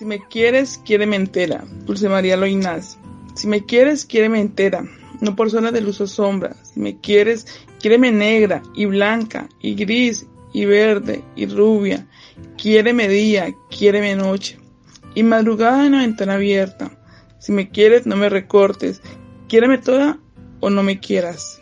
Si me quieres, quiéreme entera, Dulce María Loinaz. Si me quieres, quiéreme entera, no por zona de luz o sombra. Si me quieres, quiéreme negra y blanca y gris y verde y rubia. Quiéreme día, quiéreme noche. Y madrugada en la ventana abierta. Si me quieres, no me recortes. Quiéreme toda o no me quieras.